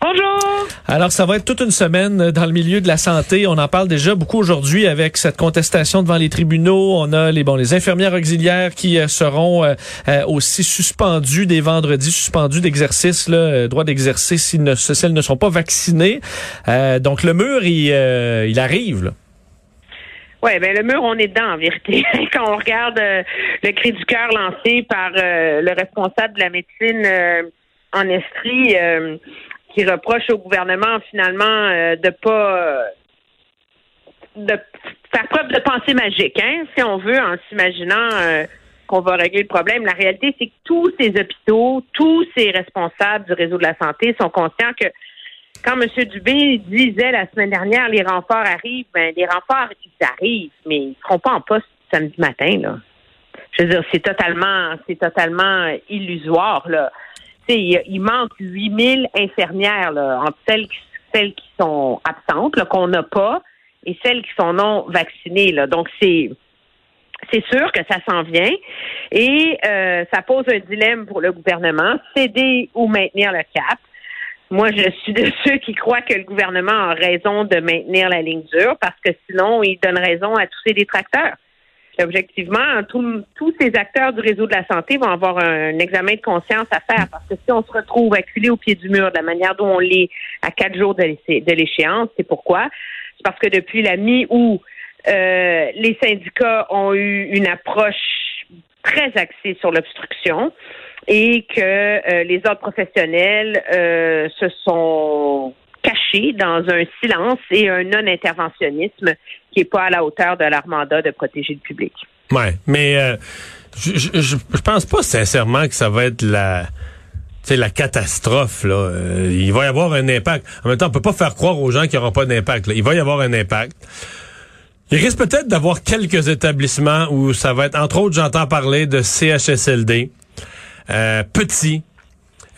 Bonjour! Alors, ça va être toute une semaine dans le milieu de la santé. On en parle déjà beaucoup aujourd'hui avec cette contestation devant les tribunaux. On a les bon les infirmières auxiliaires qui euh, seront euh, euh, aussi suspendues des vendredis, suspendues d'exercice, droit d'exercer si, ne, si elles ne sont pas vaccinées. donc, le mur, il, il arrive. Là. Oui, ben le mur, on est dedans en vérité. Quand on regarde le cri du cœur lancé par le responsable de la médecine en Estrie, qui reproche au gouvernement finalement euh, de pas de faire preuve de pensée magique, hein, si on veut, en s'imaginant euh, qu'on va régler le problème. La réalité, c'est que tous ces hôpitaux, tous ces responsables du réseau de la santé sont conscients que quand M. Dubé disait la semaine dernière les renforts arrivent, ben les renforts ils arrivent, mais ils ne seront pas en poste samedi matin, là. Je veux dire, c'est totalement, c'est totalement illusoire, là il, manque 8000 infirmières entre celles qui, sont absentes, qu'on n'a pas, et celles qui sont non vaccinées. Donc, c'est c'est sûr que ça s'en vient et euh, ça pose un dilemme pour le gouvernement, céder ou maintenir le cap. Moi, je suis de ceux qui croient que le gouvernement a raison de maintenir la ligne dure parce que sinon, il donne raison à tous ses détracteurs objectivement, tous ces acteurs du réseau de la santé vont avoir un, examen de conscience à faire parce que si on se retrouve acculé au pied du mur de la manière dont on l'est à quatre jours de l'échéance, c'est pourquoi? C'est parce que depuis la mi-août, euh, les syndicats ont eu une approche très axée sur l'obstruction et que euh, les autres professionnels euh, se sont cachés dans un silence et un non-interventionnisme n'est pas à la hauteur de leur mandat de protéger le public. Ouais, mais euh, je, je, pense pas sincèrement que ça va être la c'est la catastrophe là. Euh, il va y avoir un impact. En même temps, on peut pas faire croire aux gens qu'il n'y aura pas d'impact. Il va y avoir un impact. Il risque peut-être d'avoir quelques établissements où ça va être, entre autres, j'entends parler de CHSLD, euh, petits,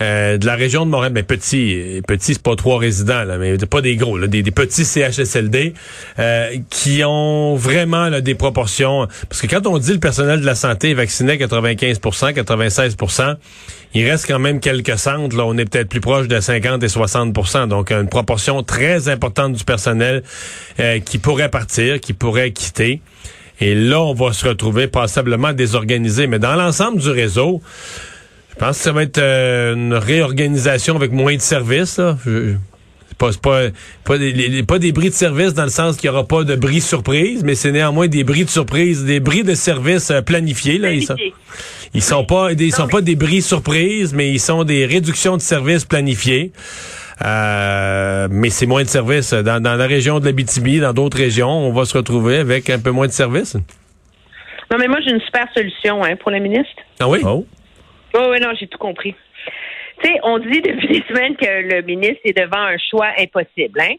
euh, de la région de Montréal, mais petits, petits, c'est pas trois résidents, là, mais pas des gros, des, petits CHSLD euh, qui ont vraiment des proportions. Parce que quand on dit le personnel de la santé est vacciné à 95% 96% il reste quand même quelques centres. Là, on est peut-être plus proche de 50 et 60% Donc, une proportion très importante du personnel euh, qui pourrait partir, qui pourrait quitter. Et là, on va se retrouver passablement désorganisé. Mais dans l'ensemble du réseau, je pense que ça va être euh, une réorganisation avec moins de services. Là. pas, pas, pas, des, pas des bris de service dans le sens qu'il n'y aura pas de bris surprise, mais c'est néanmoins des bris de surprise, des bris de service euh, planifiés. Là, ils sont, ils sont pas, ils sont pas des bris surprises, mais ils sont des réductions de services planifiées. Euh, mais c'est moins de services. Dans, dans la région de l'Abitibi, dans d'autres régions, on va se retrouver avec un peu moins de services. Non, mais moi, j'ai une super solution hein, pour la ministre. Ah oui? Oh. Oui, oui, non, j'ai tout compris. Tu sais, on dit depuis des semaines que le ministre est devant un choix impossible. Hein?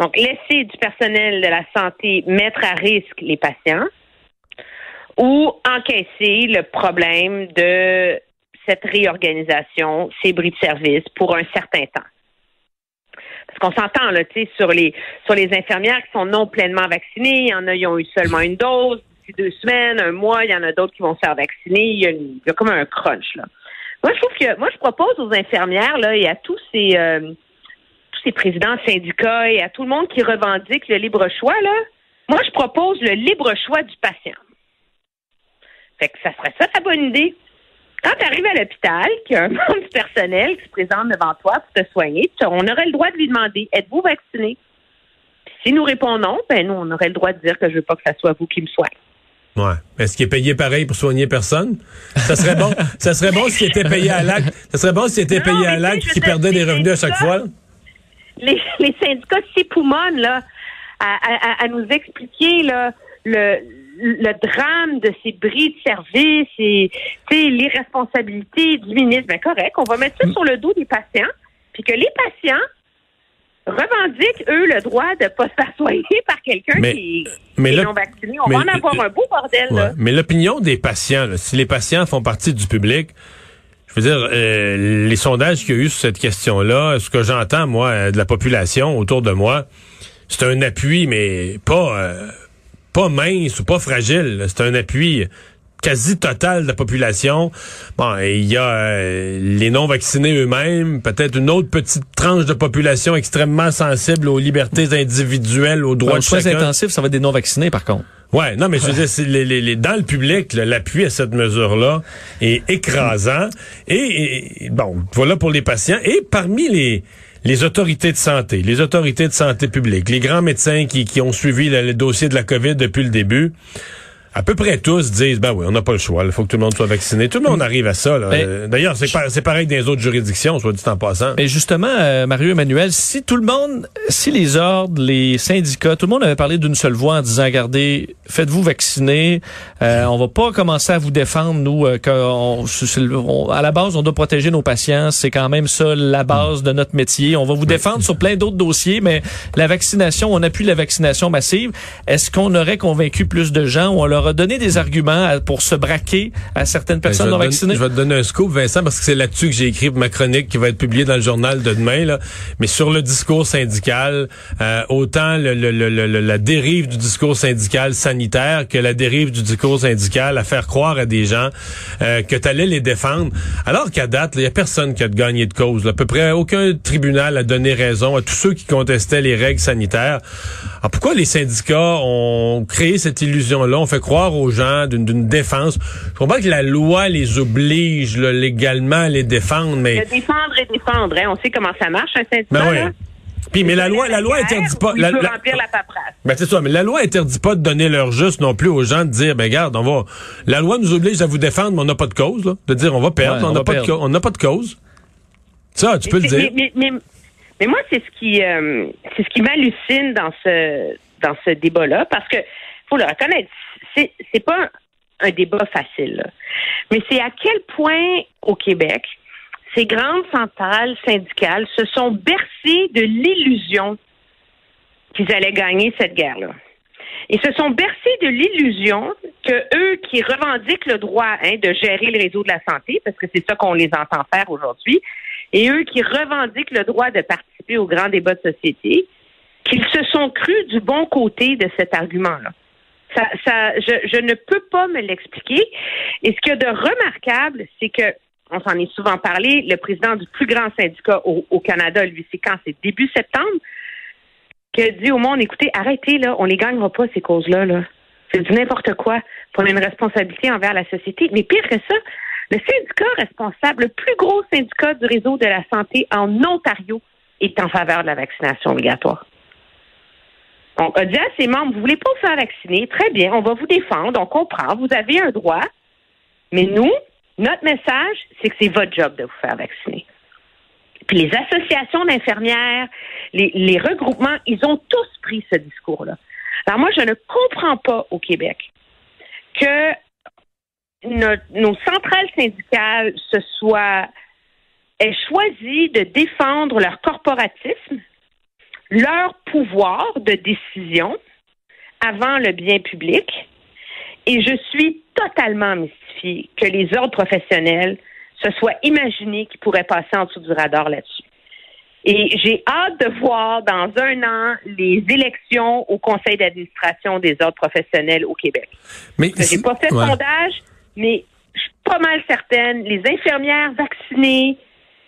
Donc, laisser du personnel de la santé mettre à risque les patients ou encaisser le problème de cette réorganisation, ces bris de service pour un certain temps. Parce qu'on s'entend là, tu sais, sur les sur les infirmières qui sont non pleinement vaccinées, il y en a qui ont eu seulement une dose, deux semaines, un mois, il y en a d'autres qui vont se faire vacciner. Il y a, comme un crunch, là. Moi, je trouve que, moi, je propose aux infirmières, là, et à tous ces, euh, tous ces présidents de syndicats et à tout le monde qui revendique le libre choix, là, moi, je propose le libre choix du patient. Fait que ça serait ça la bonne idée. Quand tu arrives à l'hôpital, qu'il y a un membre du personnel qui se présente devant toi pour te soigner, on aurait le droit de lui demander êtes-vous vacciné? si nous répondons, ben nous, on aurait le droit de dire que je veux pas que ça soit vous qui me soignez. Ouais. Est-ce qu'il est payé pareil pour soigner personne? Ça serait bon. ça serait bon s'il était payé à l'acte. Ça serait bon s'il était payé à l'acte qui perdait des revenus à chaque fois. Les, les syndicats s'époumonnent, là, à, à, nous expliquer, là, le, le drame de ces bris de service et, l'irresponsabilité du ministre. Ben, correct. On va mettre ça mm. sur le dos des patients. Puis que les patients revendiquent, eux, le droit de ne pas se faire soigner par quelqu'un qui, est non vacciné. On va en avoir un beau bordel. Là. Mais l'opinion des patients, si les patients font partie du public, je veux dire, euh, les sondages qu'il y a eu sur cette question-là, ce que j'entends, moi, euh, de la population autour de moi, c'est un appui, mais pas, euh, pas mince ou pas fragile. C'est un appui quasi total de la population. Bon, il y a euh, les non-vaccinés eux-mêmes, peut-être une autre petite tranche de population extrêmement sensible aux libertés individuelles, aux droits de chacun. intensifs, ça va être des non-vaccinés, par contre. Ouais, non, mais je veux dire, c'est les, les- les- dans le public, l'appui à cette mesure-là est écrasant. Et, et, bon, voilà pour les patients. Et parmi les les autorités de santé, les autorités de santé publique, les grands médecins qui, qui ont suivi le, le dossier de la COVID depuis le début, à peu près tous disent, ben oui, on n'a pas le choix, il faut que tout le monde soit vacciné. Tout le monde arrive à ça. là. Euh, D'ailleurs, c'est pa- c'est pareil dans les autres juridictions, soit dit en passant. Mais justement, euh, Mario Emmanuel, si tout le monde, si les ordres, les syndicats, tout le monde avait parlé d'une seule voix en disant, regardez, faites-vous vacciner, euh, on va pas commencer à vous défendre, nous, euh, qu'on- on- à la base, on doit protéger nos patients, c'est quand même ça la base de notre métier. On va vous défendre sur plein d'autres dossiers, mais la vaccination, on appuie la vaccination massive. Est-ce qu'on aurait convaincu plus de gens ou on leur a donné des arguments à- pour se braquer à certaines Ben, personnes je, non vais te vaccinées? donner, je vais te donner un scoop, Vincent, parce que c'est là-dessus que j'ai écrit ma chronique qui va être publiée dans le journal de demain. Là. Mais sur le discours syndical, euh, autant le, le- le- le- la dérive du discours syndical sanitaire que la dérive du discours syndical à faire croire à des gens euh, que tu allais les défendre. Alors qu'à date, il y a personne qui a gagné de cause. là. À peu près aucun tribunal a donné raison à tous ceux qui contestaient les règles sanitaires. Alors pourquoi les syndicats ont créé cette illusion-là? On fait croire aux gens d'une défense. Je comprends que la loi les oblige là, légalement à les défendre, mais... De défendre et défendre. hein. On sait comment ça marche, un syndicat. Ben oui. là. Puis, mais la loi, la loi interdit pas... La, remplir la paperasse. ben c'est ça, mais la loi interdit pas de donner leur juste non plus aux gens de dire, ben regarde, on va... La loi nous oblige à vous défendre, mais on n'a pas de cause, là. De dire, on va perdre, Ouais, on n'a pas, de on n'a pas de cause. Ça, tu peux le Mais- dire. Mais, mais, mais- mais moi, c'est ce qui, euh, c'est ce qui m'hallucine dans ce, dans ce débat-là, parce que faut le reconnaître, c'est, pas un débat facile. Mais c'est à quel point au Québec ces grandes centrales syndicales se sont bercées de l'illusion qu'ils allaient gagner cette guerre-là. Ils se sont bercés de l'illusion que eux qui revendiquent le droit hein, de gérer le réseau de la santé, parce que c'est ça qu'on les entend faire aujourd'hui, et eux qui revendiquent le droit de participer au grand débat de société, qu'ils se sont crus du bon côté de cet argument-là. Ça, ça, je, je ne peux pas me l'expliquer. Et ce qu'il y a de remarquable, c'est que, on s'en est souvent parlé, le président du plus grand syndicat au, Canada, lui, c'est quand? C'est début septembre, qui a dit au monde, écoutez, arrêtez, là, on les gagnera pas, ces causes-là, là. C'est du n'importe quoi. On a une responsabilité envers la société. Mais pire que ça, le syndicat responsable, le plus gros syndicat du réseau de la santé en Ontario, est en faveur de la vaccination obligatoire. On a dit à ses membres, vous voulez pas vous faire vacciner, très bien, on va vous défendre, on comprend, vous avez un droit, mais nous, notre message, c'est que c'est votre job de vous faire vacciner. Puis les associations d'infirmières, les, regroupements, ils ont tous pris ce discours-là. Alors moi, je ne comprends pas au Québec que nos centrales syndicales se soient aient choisi de défendre leur corporatisme, leur pouvoir de décision avant le bien public. Et je suis totalement mystifiée que les ordres professionnels se soient imaginés qu'ils pourraient passer en dessous du radar là-dessus. Et j'ai hâte de voir dans un an les élections au conseil d'administration des ordres professionnels au Québec. Mais J'ai pas fait de Ouais. sondage, mais je suis pas mal certaine, les infirmières vaccinées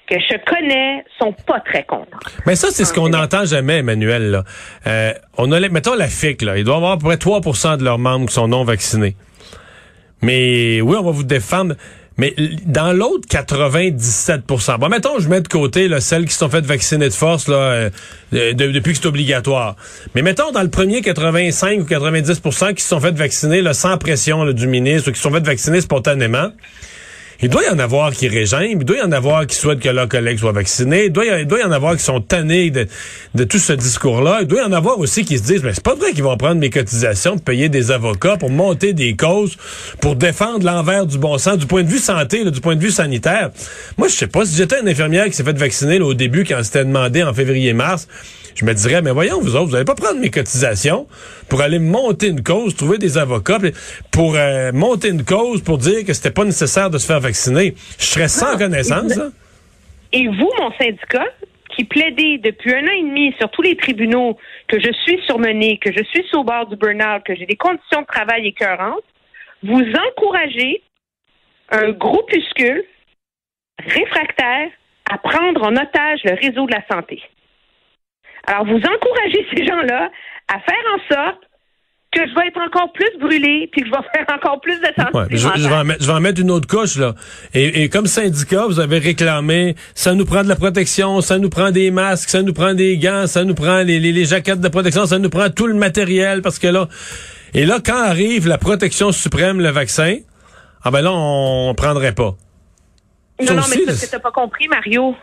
que je connais sont pas très contentes. Mais ça, c'est ce qu'on n'entend jamais, Emmanuel. Là. Euh, on a, les- mettons la FIC, là, il doit y avoir à peu près 3% de leurs membres qui sont non vaccinés. Mais oui, on va vous défendre. Mais dans l'autre 97% bon, mettons, je mets de côté là, celles qui se sont faites vacciner de force là, euh, de- de- depuis que c'est obligatoire. Mais mettons dans le premier 85 ou 90% qui se sont fait vacciner là, sans pression là, du ministre ou qui se sont fait vacciner spontanément. Il doit y en avoir qui régiment, il doit y en avoir qui souhaitent que leurs collègues soient vaccinés, il doit y, en avoir qui sont tannés de, de tout ce discours-là, il doit y en avoir aussi qui se disent, mais c'est pas vrai qu'ils vont prendre mes cotisations pour payer des avocats, pour monter des causes, pour défendre l'envers du bon sens, du point de vue santé, là, du point de vue sanitaire. Moi, je sais pas, si j'étais une infirmière qui s'est fait vacciner là, au début quand c'était demandé en février-mars, je me dirais, mais voyons, vous autres, vous n'allez pas prendre mes cotisations pour aller monter une cause, trouver des avocats, pour euh, monter une cause pour dire que c'était pas nécessaire de se faire vacciner. Je serais sans Non, connaissance. et- hein. Et vous, mon syndicat, qui plaidez depuis un an et demi sur tous les tribunaux que je suis surmenée, que je suis sur le bord du burn-out, que j'ai des conditions de travail écœurantes, vous encouragez un groupuscule réfractaire à prendre en otage le réseau de la santé. Alors, vous encouragez ces gens-là à faire en sorte que je vais être encore plus brûlée, puis que je vais faire encore plus de. Ouais, je, je vais en mettre, je vais en mettre une autre couche, là. Et, et comme syndicat, vous avez réclamé, ça nous prend de la protection, ça nous prend des masques, ça nous prend des gants, ça nous prend les, les, les jaquettes de protection, ça nous prend tout le matériel, parce que là... Et là, quand arrive la protection suprême, le vaccin, ah ben là, on, prendrait pas. Non, Ça non, aussi, mais c'est parce que t'as pas compris, Mario.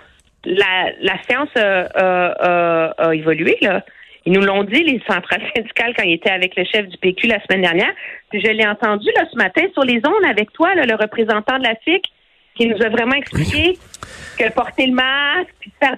La, la science a, a- a- a évolué, là. Ils nous l'ont dit, les centrales syndicales, quand ils étaient avec le chef du PQ la semaine dernière. Puis je l'ai entendu, là, ce matin, sur les ondes avec toi, là, le représentant de la FIC, qui nous a vraiment expliqué que porter le masque, puis faire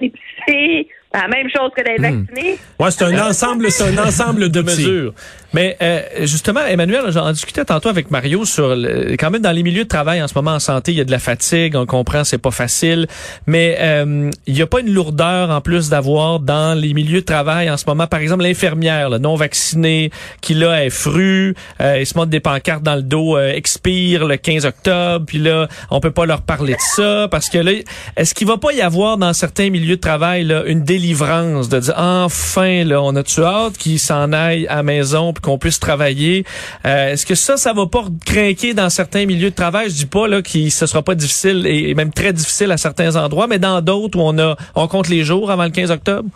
c'est la même chose que d'être vacciné. Ouais, c'est un ensemble, c'est un ensemble de mesures. Mais euh, justement, Emmanuel, j'en discutais tantôt avec Mario sur le- quand même dans les milieux de travail en ce moment en santé, il y a de la fatigue, on comprend, c'est pas facile, mais euh, il n'y a pas une lourdeur en plus d'avoir dans les milieux de travail en ce moment. Par exemple, l'infirmière non vaccinée qui là est frue, euh, elle se montre des pancartes dans le dos, euh, expire le 15 octobre, puis là on peut pas leur parler de ça parce que là, est-ce qu'il va pas y avoir dans certains milieux de travail là une délivrance de dire enfin là on a-tu hâte qu'ils s'en aillent à la maison puis qu'on puisse travailler Euh, est-ce que ça ça va pas craquer dans certains milieux de travail? Je dis pas là que ce sera pas difficile et, même très difficile à certains endroits mais dans d'autres où on a on compte les jours avant le 15 octobre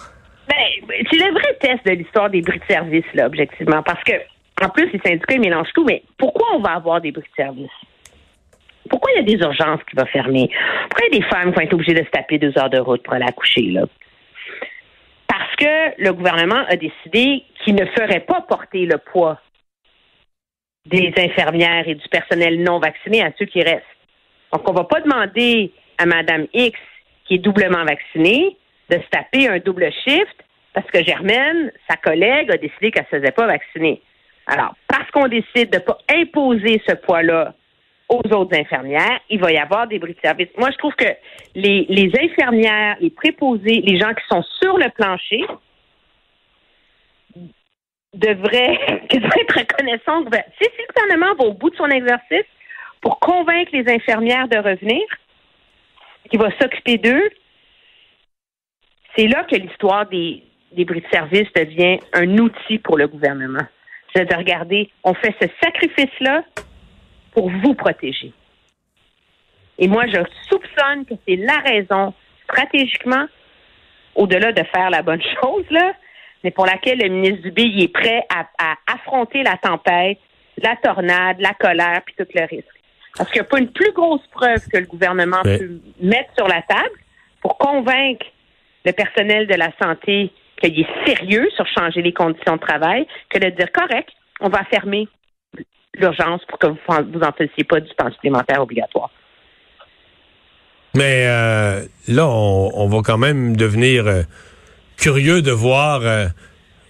Ben, c'est le vrai test de l'histoire des bris de service, là, objectivement. Parce que, en plus, les syndicats, ils mélangent tout. Mais pourquoi on va avoir des bris de service? Pourquoi il y a des urgences qui vont fermer? Pourquoi il y a des femmes qui vont être obligées de se taper deux heures de route pour aller accoucher, là? Que le gouvernement a décidé qu'il ne ferait pas porter le poids des infirmières et du personnel non vacciné à ceux qui restent. Donc, on va pas demander à Madame X, qui est doublement vaccinée, de se taper un double shift parce que Germaine, sa collègue, a décidé qu'elle ne se faisait pas vacciner. Alors, parce qu'on décide de ne pas imposer ce poids-là aux autres infirmières, il va y avoir des bris de service. Moi, je trouve que les, infirmières, les préposés, les gens qui sont sur le plancher devraient, devraient être reconnaissants. Si, si le gouvernement va au bout de son exercice pour convaincre les infirmières de revenir, qui va s'occuper d'eux, c'est là que l'histoire des, des bris de service devient un outil pour le gouvernement. C'est de regarder, on fait ce sacrifice-là pour vous protéger. Et moi, je soupçonne que c'est la raison, stratégiquement, au-delà de faire la bonne chose, là, mais pour laquelle le ministre Dubé il est prêt à, à affronter la tempête, la tornade, la colère, puis tout le risque. Parce qu'il n'y a pas une plus grosse preuve que le gouvernement Ouais. peut mettre sur la table pour convaincre le personnel de la santé qu'il est sérieux sur changer les conditions de travail que de dire correct, on va fermer l'urgence pour que vous vous en fassiez pas du temps supplémentaire obligatoire. Mais euh, là, on, on va quand même devenir euh, curieux de voir. euh,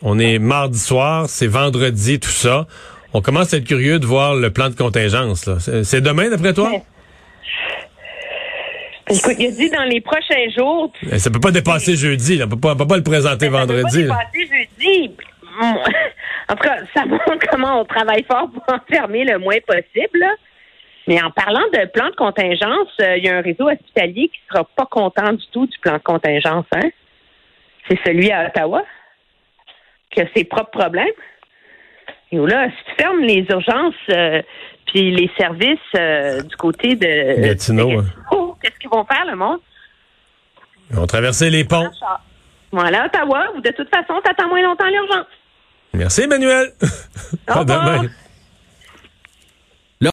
on est mardi soir, c'est vendredi, tout ça. On commence à être curieux de voir le plan de contingence. C'est demain, d'après toi? Ouais. Écoute, il a dit dans les prochains jours. Ça peut pas dépasser jeudi. Là. On peut pas, on peut pas le présenter Ça peut vendredi. pas là. dépasser jeudi. En tout cas, ça montre comment on travaille fort pour enfermer le moins possible. là. Mais en parlant de plan de contingence, euh, il y a un réseau hospitalier qui sera pas content du tout du plan de contingence. Hein? C'est celui à Ottawa qui a ses propres problèmes. Et là, si tu fermes les urgences euh, puis les services euh, du côté de Gatineau, hein. Gatineau, qu'est-ce qu'ils vont faire, le monde? On traversé les ponts. Voilà, Ottawa, ou de toute façon, t'attends moins longtemps l'urgence. Merci, Emmanuel. Au revoir.